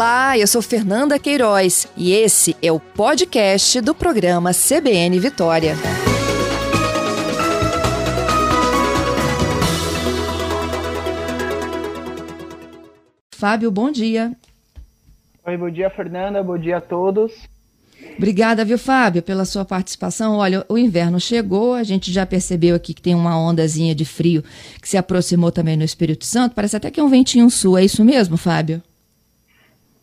Olá, eu sou Fernanda Queiroz e esse é o podcast do programa CBN Vitória. Fábio, bom dia. Oi, bom dia, Fernanda. Bom dia a todos. Obrigada, viu, Fábio, pela sua participação. Olha, o inverno chegou, a gente já percebeu aqui que tem uma ondazinha de frio que se aproximou também no Espírito Santo. Parece até que é um ventinho sul. É isso mesmo, Fábio?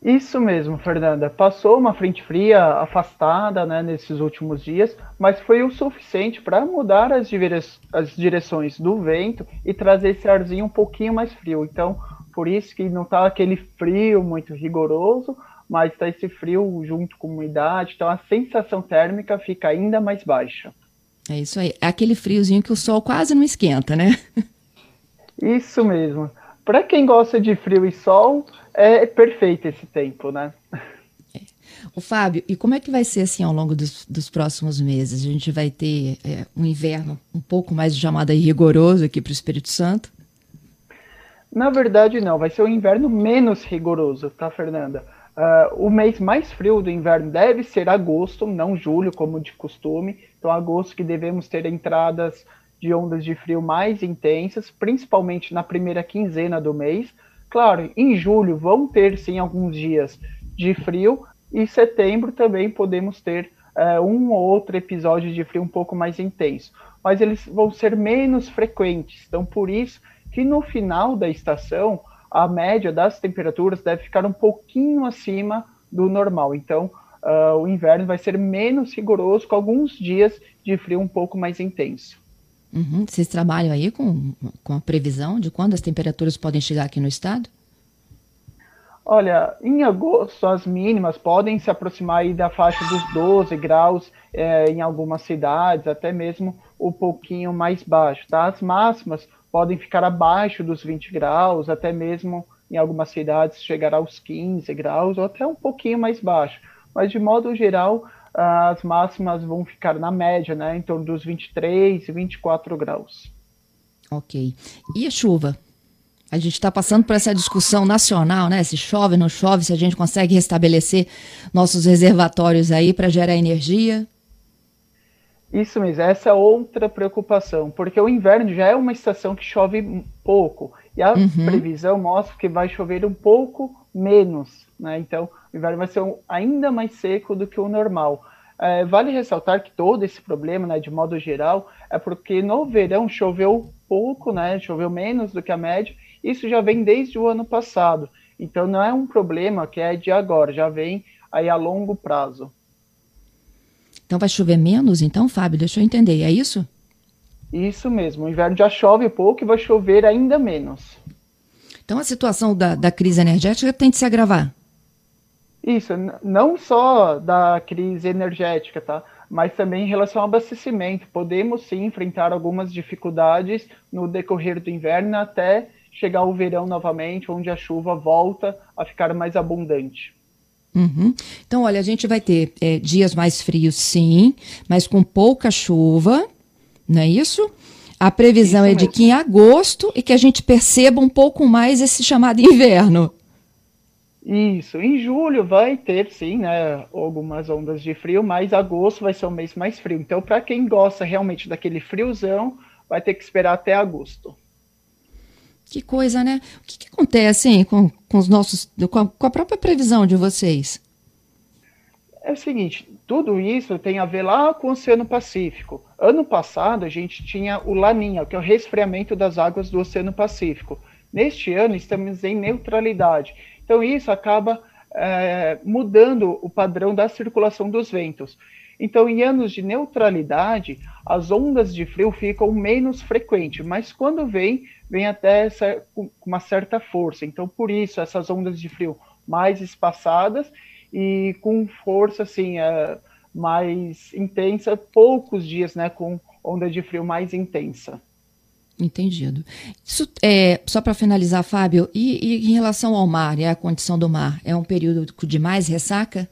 Isso mesmo, Fernanda. Passou uma frente fria afastada né, nesses últimos dias, mas foi o suficiente para mudar as, dire as direções do vento e trazer esse arzinho um pouquinho mais frio. Então, por isso que não está aquele frio muito rigoroso, mas está esse frio junto com umidade, então a sensação térmica fica ainda mais baixa. É isso aí. É aquele friozinho que o sol quase não esquenta, né? Isso mesmo. Para quem gosta de frio e sol, é perfeito esse tempo, né? O Fábio, e como é que vai ser assim ao longo dos, dos próximos meses? A gente vai ter é, um inverno um pouco mais chamado rigoroso aqui para o Espírito Santo? Na verdade, não. Vai ser um inverno menos rigoroso, tá, Fernanda? Uh, o mês mais frio do inverno deve ser agosto, não julho, como de costume. Então, agosto que devemos ter entradas de ondas de frio mais intensas, principalmente na primeira quinzena do mês. Claro, em julho vão ter sim alguns dias de frio, e setembro também podemos ter uh, um ou outro episódio de frio um pouco mais intenso, mas eles vão ser menos frequentes. Então, por isso que no final da estação a média das temperaturas deve ficar um pouquinho acima do normal. Então, uh, o inverno vai ser menos rigoroso, com alguns dias de frio um pouco mais intenso. Uhum. Vocês trabalham aí com, com a previsão de quando as temperaturas podem chegar aqui no estado? Olha, em agosto as mínimas podem se aproximar aí da faixa dos 12 graus é, em algumas cidades, até mesmo um pouquinho mais baixo. Tá? As máximas podem ficar abaixo dos 20 graus, até mesmo em algumas cidades chegar aos 15 graus ou até um pouquinho mais baixo. Mas de modo geral, as máximas vão ficar na média, né, em torno dos 23 e 24 graus. Ok. E a chuva? A gente está passando por essa discussão nacional, né? Se chove, não chove, se a gente consegue restabelecer nossos reservatórios aí para gerar energia. Isso mesmo, essa é outra preocupação, porque o inverno já é uma estação que chove pouco, e a uhum. previsão mostra que vai chover um pouco menos, né? Então, o inverno vai ser um, ainda mais seco do que o normal. É, vale ressaltar que todo esse problema, né, de modo geral, é porque no verão choveu pouco, né, choveu menos do que a média, isso já vem desde o ano passado. Então, não é um problema que é de agora, já vem aí a longo prazo. Então, vai chover menos, então, Fábio? Deixa eu entender, é isso? Isso mesmo, o inverno já chove pouco e vai chover ainda menos. Então, a situação da, da crise energética tem de se agravar? Isso, não só da crise energética, tá? Mas também em relação ao abastecimento. Podemos sim enfrentar algumas dificuldades no decorrer do inverno até chegar o verão novamente, onde a chuva volta a ficar mais abundante. Uhum. Então, olha, a gente vai ter é, dias mais frios, sim, mas com pouca chuva, não é isso? A previsão é de que em agosto e que a gente perceba um pouco mais esse chamado inverno. Isso, em julho vai ter sim, né, algumas ondas de frio, mas agosto vai ser o mês mais frio. Então, para quem gosta realmente daquele friozão, vai ter que esperar até agosto. Que coisa, né? O que, que acontece hein, com, com os nossos, com a, com a própria previsão de vocês? É o seguinte, tudo isso tem a ver lá com o Oceano Pacífico. Ano passado a gente tinha o Laninha, que é o resfriamento das águas do Oceano Pacífico. Neste ano estamos em neutralidade. Então, isso acaba é, mudando o padrão da circulação dos ventos. Então, em anos de neutralidade, as ondas de frio ficam menos frequentes, mas quando vem, vem até com uma certa força. Então, por isso, essas ondas de frio mais espaçadas e com força assim, é, mais intensa, poucos dias né, com onda de frio mais intensa. Entendido. Isso é só para finalizar, Fábio. E, e, em relação ao mar e à condição do mar, é um período de mais ressaca?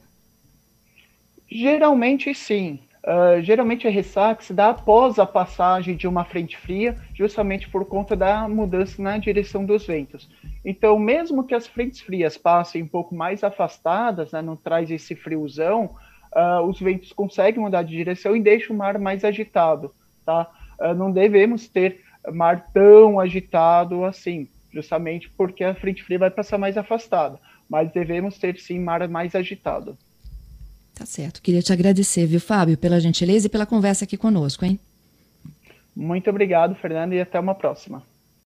Geralmente sim. Uh, geralmente a ressaca se dá após a passagem de uma frente fria, justamente por conta da mudança na direção dos ventos. Então, mesmo que as frentes frias passem um pouco mais afastadas, né, não traz esse friozão, uh, os ventos conseguem mudar de direção e deixam o mar mais agitado. Tá? Uh, não devemos ter mar tão agitado assim, justamente porque a frente fria vai passar mais afastada, mas devemos ter sim mar mais agitado. Tá certo. Queria te agradecer, viu, Fábio, pela gentileza e pela conversa aqui conosco, hein? Muito obrigado, Fernando, e até uma próxima.